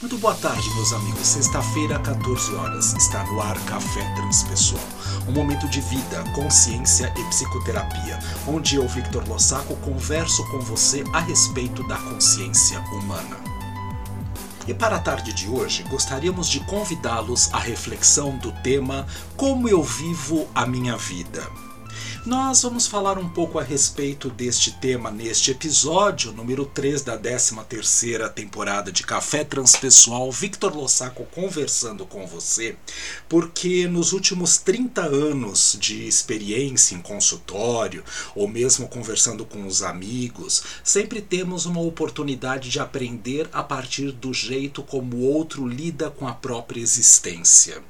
Muito boa tarde, meus amigos. Sexta-feira, 14 horas, está no ar Café Transpessoal. Um momento de vida, consciência e psicoterapia, onde eu, Victor Lossaco, converso com você a respeito da consciência humana. E para a tarde de hoje, gostaríamos de convidá-los à reflexão do tema Como eu vivo a minha vida. Nós vamos falar um pouco a respeito deste tema neste episódio, número 3 da 13ª temporada de Café Transpessoal, Victor Lossaco conversando com você, porque nos últimos 30 anos de experiência em consultório, ou mesmo conversando com os amigos, sempre temos uma oportunidade de aprender a partir do jeito como o outro lida com a própria existência.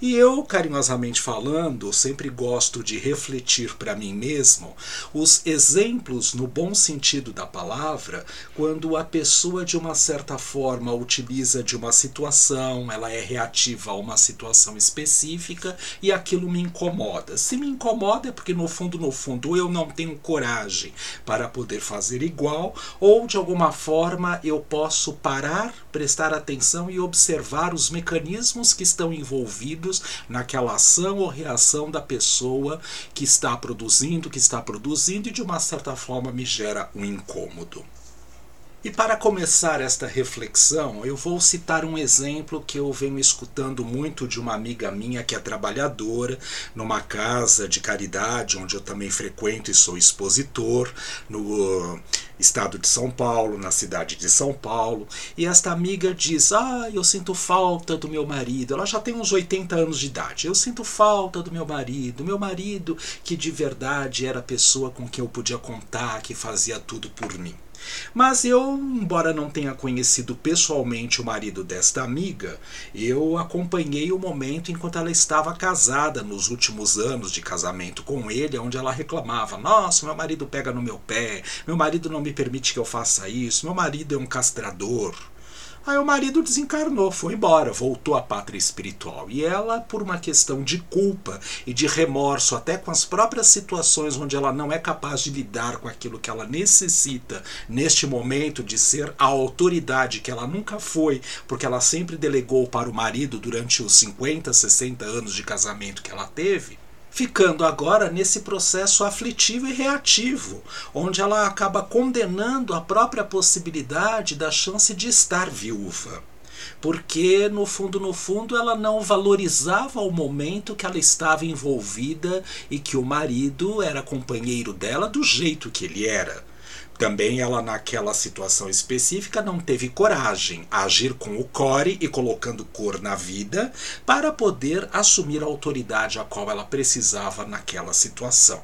E eu, carinhosamente falando, sempre gosto de refletir para mim mesmo os exemplos, no bom sentido da palavra, quando a pessoa, de uma certa forma, utiliza de uma situação, ela é reativa a uma situação específica e aquilo me incomoda. Se me incomoda é porque, no fundo, no fundo, eu não tenho coragem para poder fazer igual, ou de alguma forma eu posso parar, prestar atenção e observar os mecanismos que estão envolvidos naquela ação ou reação da pessoa que está produzindo, que está produzindo e de uma certa forma me gera um incômodo. E para começar esta reflexão, eu vou citar um exemplo que eu venho escutando muito de uma amiga minha que é trabalhadora numa casa de caridade, onde eu também frequento e sou expositor, no uh, estado de São Paulo, na cidade de São Paulo. E esta amiga diz: Ah, eu sinto falta do meu marido. Ela já tem uns 80 anos de idade. Eu sinto falta do meu marido. Meu marido, que de verdade era a pessoa com quem eu podia contar, que fazia tudo por mim. Mas eu, embora não tenha conhecido pessoalmente o marido desta amiga, eu acompanhei o momento enquanto ela estava casada nos últimos anos de casamento com ele, onde ela reclamava: Nossa, meu marido pega no meu pé, meu marido não me permite que eu faça isso, meu marido é um castrador. Aí o marido desencarnou, foi embora, voltou à pátria espiritual. E ela, por uma questão de culpa e de remorso, até com as próprias situações onde ela não é capaz de lidar com aquilo que ela necessita neste momento de ser a autoridade que ela nunca foi, porque ela sempre delegou para o marido durante os 50, 60 anos de casamento que ela teve ficando agora nesse processo aflitivo e reativo, onde ela acaba condenando a própria possibilidade da chance de estar viúva. Porque, no fundo, no fundo, ela não valorizava o momento que ela estava envolvida e que o marido era companheiro dela do jeito que ele era. Também ela, naquela situação específica, não teve coragem a agir com o core e colocando cor na vida para poder assumir a autoridade a qual ela precisava naquela situação.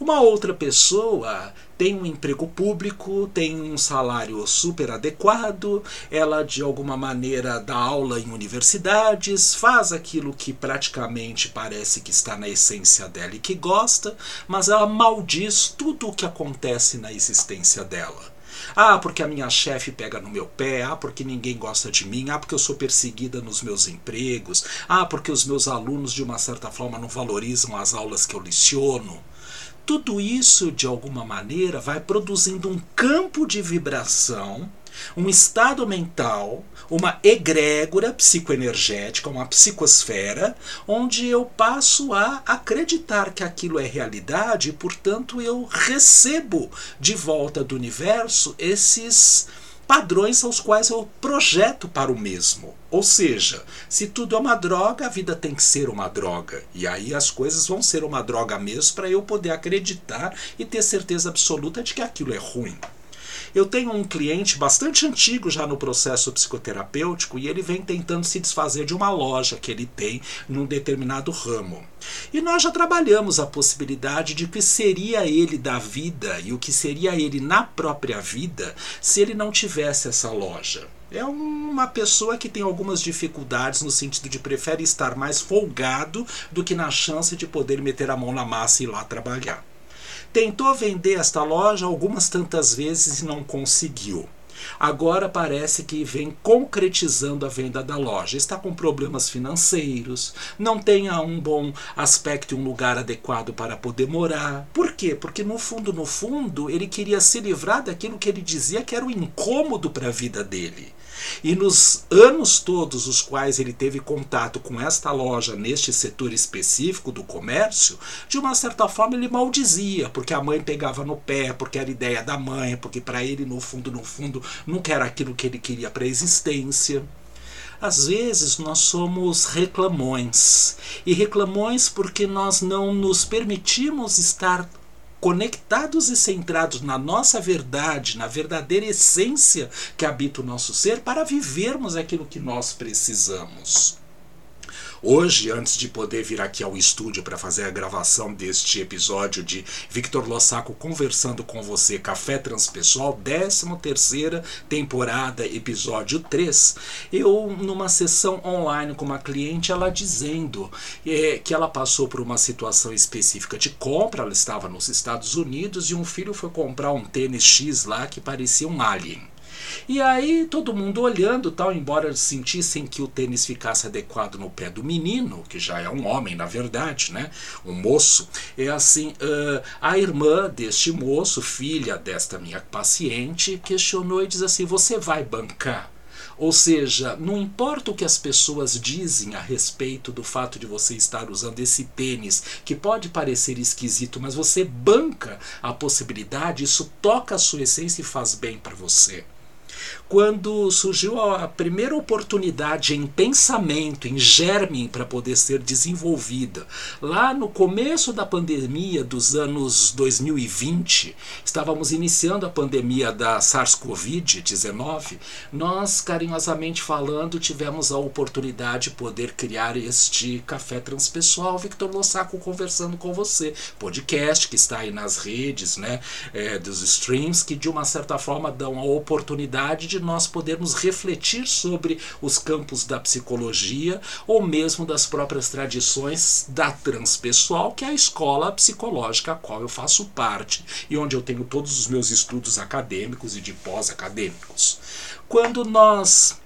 Uma outra pessoa tem um emprego público, tem um salário super adequado, ela de alguma maneira dá aula em universidades, faz aquilo que praticamente parece que está na essência dela e que gosta, mas ela maldiz tudo o que acontece na existência dela. Ah, porque a minha chefe pega no meu pé. Ah, porque ninguém gosta de mim. Ah, porque eu sou perseguida nos meus empregos. Ah, porque os meus alunos, de uma certa forma, não valorizam as aulas que eu leciono. Tudo isso, de alguma maneira, vai produzindo um campo de vibração, um estado mental, uma egrégora psicoenergética, uma psicosfera, onde eu passo a acreditar que aquilo é realidade e, portanto, eu recebo de volta do universo esses padrões aos quais eu projeto para o mesmo. Ou seja, se tudo é uma droga, a vida tem que ser uma droga. E aí as coisas vão ser uma droga mesmo para eu poder acreditar e ter certeza absoluta de que aquilo é ruim. Eu tenho um cliente bastante antigo já no processo psicoterapêutico e ele vem tentando se desfazer de uma loja que ele tem num determinado ramo. E nós já trabalhamos a possibilidade de que seria ele da vida e o que seria ele na própria vida se ele não tivesse essa loja. É uma pessoa que tem algumas dificuldades no sentido de prefere estar mais folgado do que na chance de poder meter a mão na massa e ir lá trabalhar. Tentou vender esta loja algumas tantas vezes e não conseguiu. Agora parece que vem concretizando a venda da loja. Está com problemas financeiros, não tem um bom aspecto e um lugar adequado para poder morar. Por quê? Porque no fundo, no fundo, ele queria se livrar daquilo que ele dizia que era o incômodo para a vida dele. E nos anos todos os quais ele teve contato com esta loja neste setor específico do comércio, de uma certa forma ele maldizia, porque a mãe pegava no pé, porque era ideia da mãe, porque para ele no fundo, no fundo, nunca era aquilo que ele queria para a existência. Às vezes nós somos reclamões, e reclamões porque nós não nos permitimos estar conectados e centrados na nossa verdade, na verdadeira essência que habita o nosso ser, para vivermos aquilo que nós precisamos. Hoje, antes de poder vir aqui ao estúdio para fazer a gravação deste episódio de Victor Lossaco conversando com você, Café Transpessoal, 13 terceira temporada, episódio 3, eu numa sessão online com uma cliente, ela dizendo é, que ela passou por uma situação específica de compra, ela estava nos Estados Unidos e um filho foi comprar um tênis X lá que parecia um alien. E aí todo mundo olhando, tal, embora sentissem que o tênis ficasse adequado no pé do menino, que já é um homem na verdade, né, um moço, é assim, uh, a irmã deste moço, filha desta minha paciente, questionou e diz assim: "Você vai bancar?" Ou seja, não importa o que as pessoas dizem a respeito do fato de você estar usando esse tênis, que pode parecer esquisito, mas você banca a possibilidade, isso toca a sua essência e faz bem para você quando surgiu a primeira oportunidade em pensamento, em germe para poder ser desenvolvida, lá no começo da pandemia dos anos 2020, estávamos iniciando a pandemia da SARS-CoV-19, nós, carinhosamente falando, tivemos a oportunidade de poder criar este café transpessoal, Victor Lossaco conversando com você, podcast que está aí nas redes, né, é, dos streams, que de uma certa forma dão a de nós podermos refletir sobre os campos da psicologia ou mesmo das próprias tradições da transpessoal, que é a escola psicológica a qual eu faço parte e onde eu tenho todos os meus estudos acadêmicos e de pós-acadêmicos. Quando nós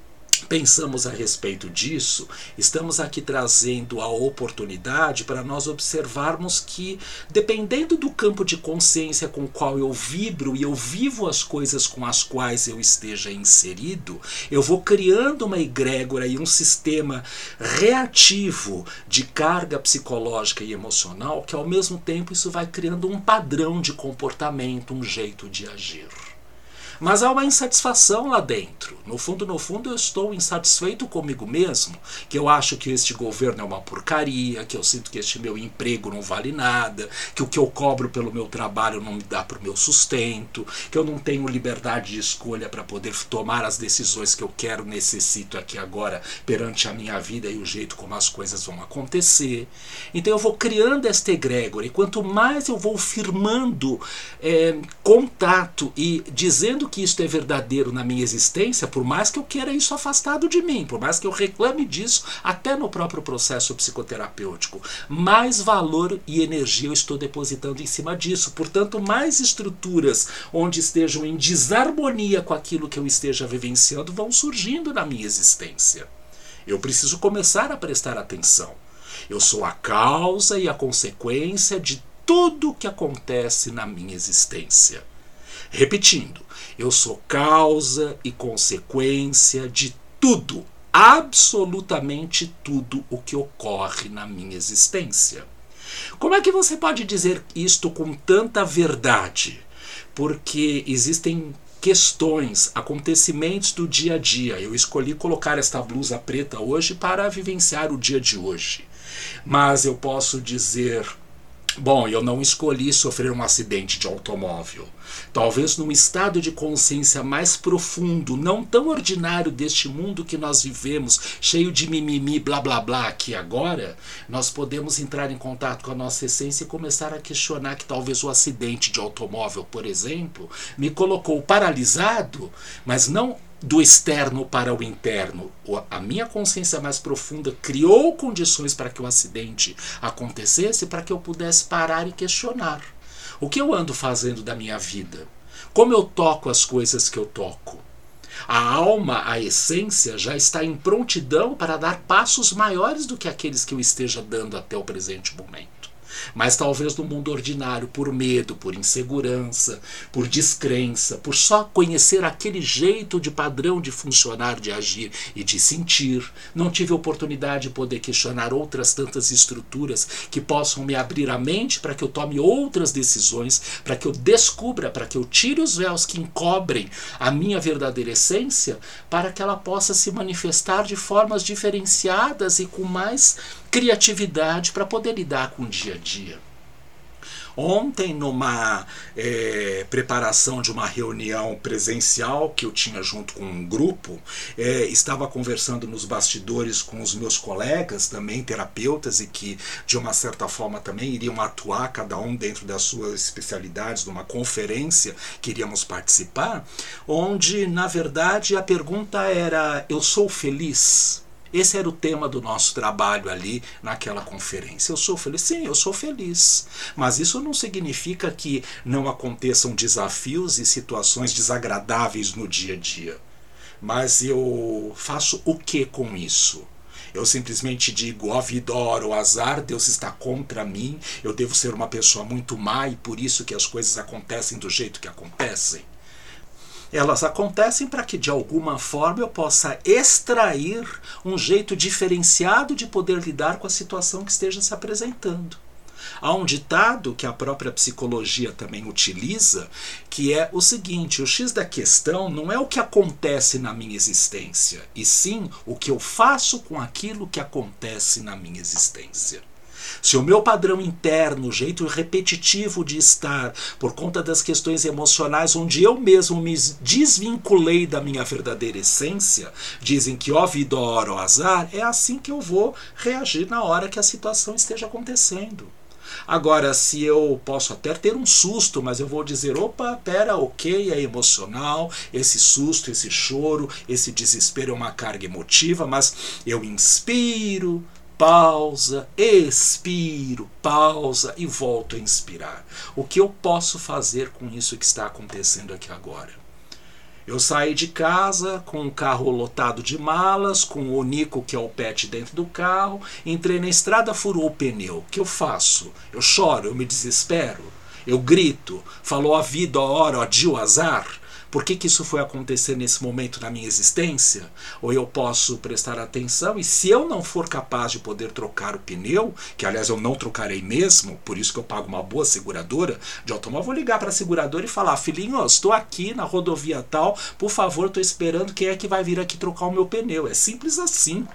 pensamos a respeito disso, estamos aqui trazendo a oportunidade para nós observarmos que, dependendo do campo de consciência com o qual eu vibro e eu vivo as coisas com as quais eu esteja inserido, eu vou criando uma egrégora e um sistema reativo de carga psicológica e emocional que, ao mesmo tempo, isso vai criando um padrão de comportamento, um jeito de agir. Mas há uma insatisfação lá dentro. No fundo, no fundo, eu estou insatisfeito comigo mesmo, que eu acho que este governo é uma porcaria, que eu sinto que este meu emprego não vale nada, que o que eu cobro pelo meu trabalho não me dá para o meu sustento, que eu não tenho liberdade de escolha para poder tomar as decisões que eu quero, necessito aqui agora perante a minha vida e o jeito como as coisas vão acontecer. Então eu vou criando esta egrégora e quanto mais eu vou firmando é, contato e dizendo que isto é verdadeiro na minha existência, por mais que eu queira isso afastado de mim, por mais que eu reclame disso, até no próprio processo psicoterapêutico, mais valor e energia eu estou depositando em cima disso. Portanto, mais estruturas onde estejam em desarmonia com aquilo que eu esteja vivenciando vão surgindo na minha existência. Eu preciso começar a prestar atenção. Eu sou a causa e a consequência de tudo o que acontece na minha existência. Repetindo, eu sou causa e consequência de tudo, absolutamente tudo o que ocorre na minha existência. Como é que você pode dizer isto com tanta verdade? Porque existem questões, acontecimentos do dia a dia. Eu escolhi colocar esta blusa preta hoje para vivenciar o dia de hoje. Mas eu posso dizer Bom, eu não escolhi sofrer um acidente de automóvel. Talvez num estado de consciência mais profundo, não tão ordinário deste mundo que nós vivemos, cheio de mimimi, blá blá blá aqui agora, nós podemos entrar em contato com a nossa essência e começar a questionar que talvez o acidente de automóvel, por exemplo, me colocou paralisado, mas não do externo para o interno. A minha consciência mais profunda criou condições para que o acidente acontecesse, para que eu pudesse parar e questionar. O que eu ando fazendo da minha vida? Como eu toco as coisas que eu toco? A alma, a essência, já está em prontidão para dar passos maiores do que aqueles que eu esteja dando até o presente momento. Mas talvez no mundo ordinário, por medo, por insegurança, por descrença, por só conhecer aquele jeito de padrão de funcionar, de agir e de sentir, não tive oportunidade de poder questionar outras tantas estruturas que possam me abrir a mente para que eu tome outras decisões, para que eu descubra, para que eu tire os véus que encobrem a minha verdadeira essência, para que ela possa se manifestar de formas diferenciadas e com mais criatividade para poder lidar com o dia a dia. Ontem, numa é, preparação de uma reunião presencial que eu tinha junto com um grupo, é, estava conversando nos bastidores com os meus colegas, também terapeutas, e que de uma certa forma também iriam atuar, cada um dentro das suas especialidades, numa conferência que iríamos participar, onde, na verdade, a pergunta era: Eu sou feliz? Esse era o tema do nosso trabalho ali naquela conferência. Eu sou feliz? Sim, eu sou feliz. Mas isso não significa que não aconteçam desafios e situações desagradáveis no dia a dia. Mas eu faço o que com isso? Eu simplesmente digo, ó o azar, Deus está contra mim, eu devo ser uma pessoa muito má e por isso que as coisas acontecem do jeito que acontecem elas acontecem para que de alguma forma eu possa extrair um jeito diferenciado de poder lidar com a situação que esteja se apresentando. Há um ditado que a própria psicologia também utiliza, que é o seguinte: o X da questão não é o que acontece na minha existência, e sim o que eu faço com aquilo que acontece na minha existência. Se o meu padrão interno, o jeito repetitivo de estar, por conta das questões emocionais, onde eu mesmo me desvinculei da minha verdadeira essência, dizem que ó vida, ó ó azar, é assim que eu vou reagir na hora que a situação esteja acontecendo. Agora, se eu posso até ter um susto, mas eu vou dizer: opa, pera, ok, é emocional, esse susto, esse choro, esse desespero é uma carga emotiva, mas eu inspiro, pausa, expiro, pausa e volto a inspirar. O que eu posso fazer com isso que está acontecendo aqui agora? Eu saí de casa com o carro lotado de malas, com o Nico, que é o pet, dentro do carro, entrei na estrada, furou o pneu. O que eu faço? Eu choro, eu me desespero, eu grito, falou a vida, a hora, adio, azar. Por que, que isso foi acontecer nesse momento na minha existência? Ou eu posso prestar atenção e se eu não for capaz de poder trocar o pneu, que aliás eu não trocarei mesmo, por isso que eu pago uma boa seguradora de automóvel, vou ligar para a seguradora e falar: filhinho, estou aqui na rodovia tal, por favor, estou esperando quem é que vai vir aqui trocar o meu pneu. É simples assim.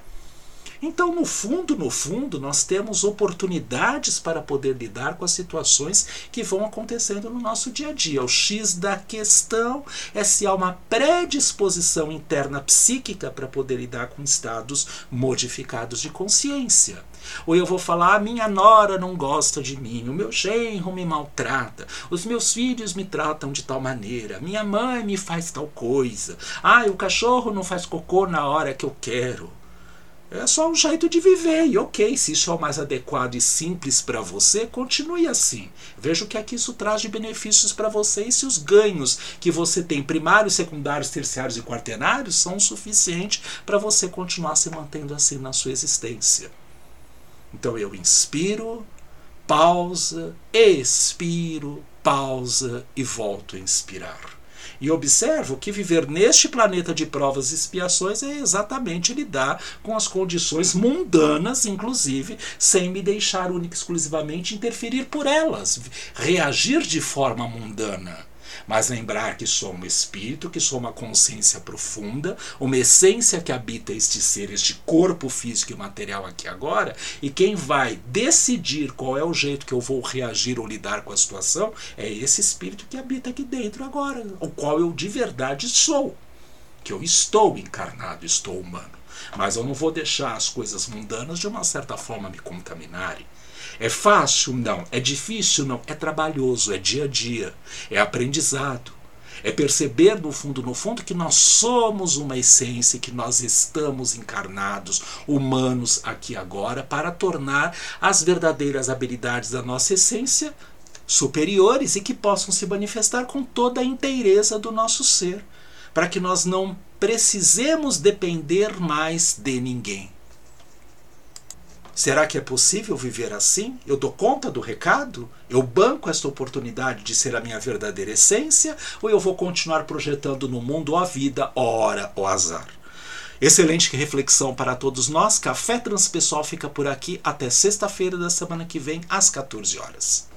Então, no fundo, no fundo, nós temos oportunidades para poder lidar com as situações que vão acontecendo no nosso dia a dia. O X da questão é se há uma predisposição interna psíquica para poder lidar com estados modificados de consciência. Ou eu vou falar: minha nora não gosta de mim, o meu genro me maltrata, os meus filhos me tratam de tal maneira, minha mãe me faz tal coisa, ah, o cachorro não faz cocô na hora que eu quero. É só um jeito de viver. E ok, se isso é o mais adequado e simples para você, continue assim. Veja o que é que isso traz de benefícios para você e se os ganhos que você tem, primários, secundários, terciários e quaternários, são o suficiente para você continuar se mantendo assim na sua existência. Então eu inspiro, pausa, expiro, pausa e volto a inspirar. E observo que viver neste planeta de provas e expiações é exatamente lidar com as condições mundanas, inclusive, sem me deixar única e exclusivamente interferir por elas, reagir de forma mundana mas lembrar que sou um espírito, que sou uma consciência profunda, uma essência que habita estes seres de corpo físico e material aqui agora, e quem vai decidir qual é o jeito que eu vou reagir ou lidar com a situação é esse espírito que habita aqui dentro agora, o qual eu de verdade sou, que eu estou encarnado, estou humano. Mas eu não vou deixar as coisas mundanas de uma certa forma me contaminarem. É fácil? Não. É difícil? Não. É trabalhoso, é dia a dia, é aprendizado. É perceber no fundo, no fundo, que nós somos uma essência, que nós estamos encarnados, humanos aqui agora, para tornar as verdadeiras habilidades da nossa essência superiores e que possam se manifestar com toda a inteireza do nosso ser, para que nós não precisemos depender mais de ninguém. Será que é possível viver assim? Eu dou conta do recado? Eu banco esta oportunidade de ser a minha verdadeira essência? Ou eu vou continuar projetando no mundo a vida, hora o azar? Excelente reflexão para todos nós. Café Transpessoal fica por aqui até sexta-feira da semana que vem, às 14 horas.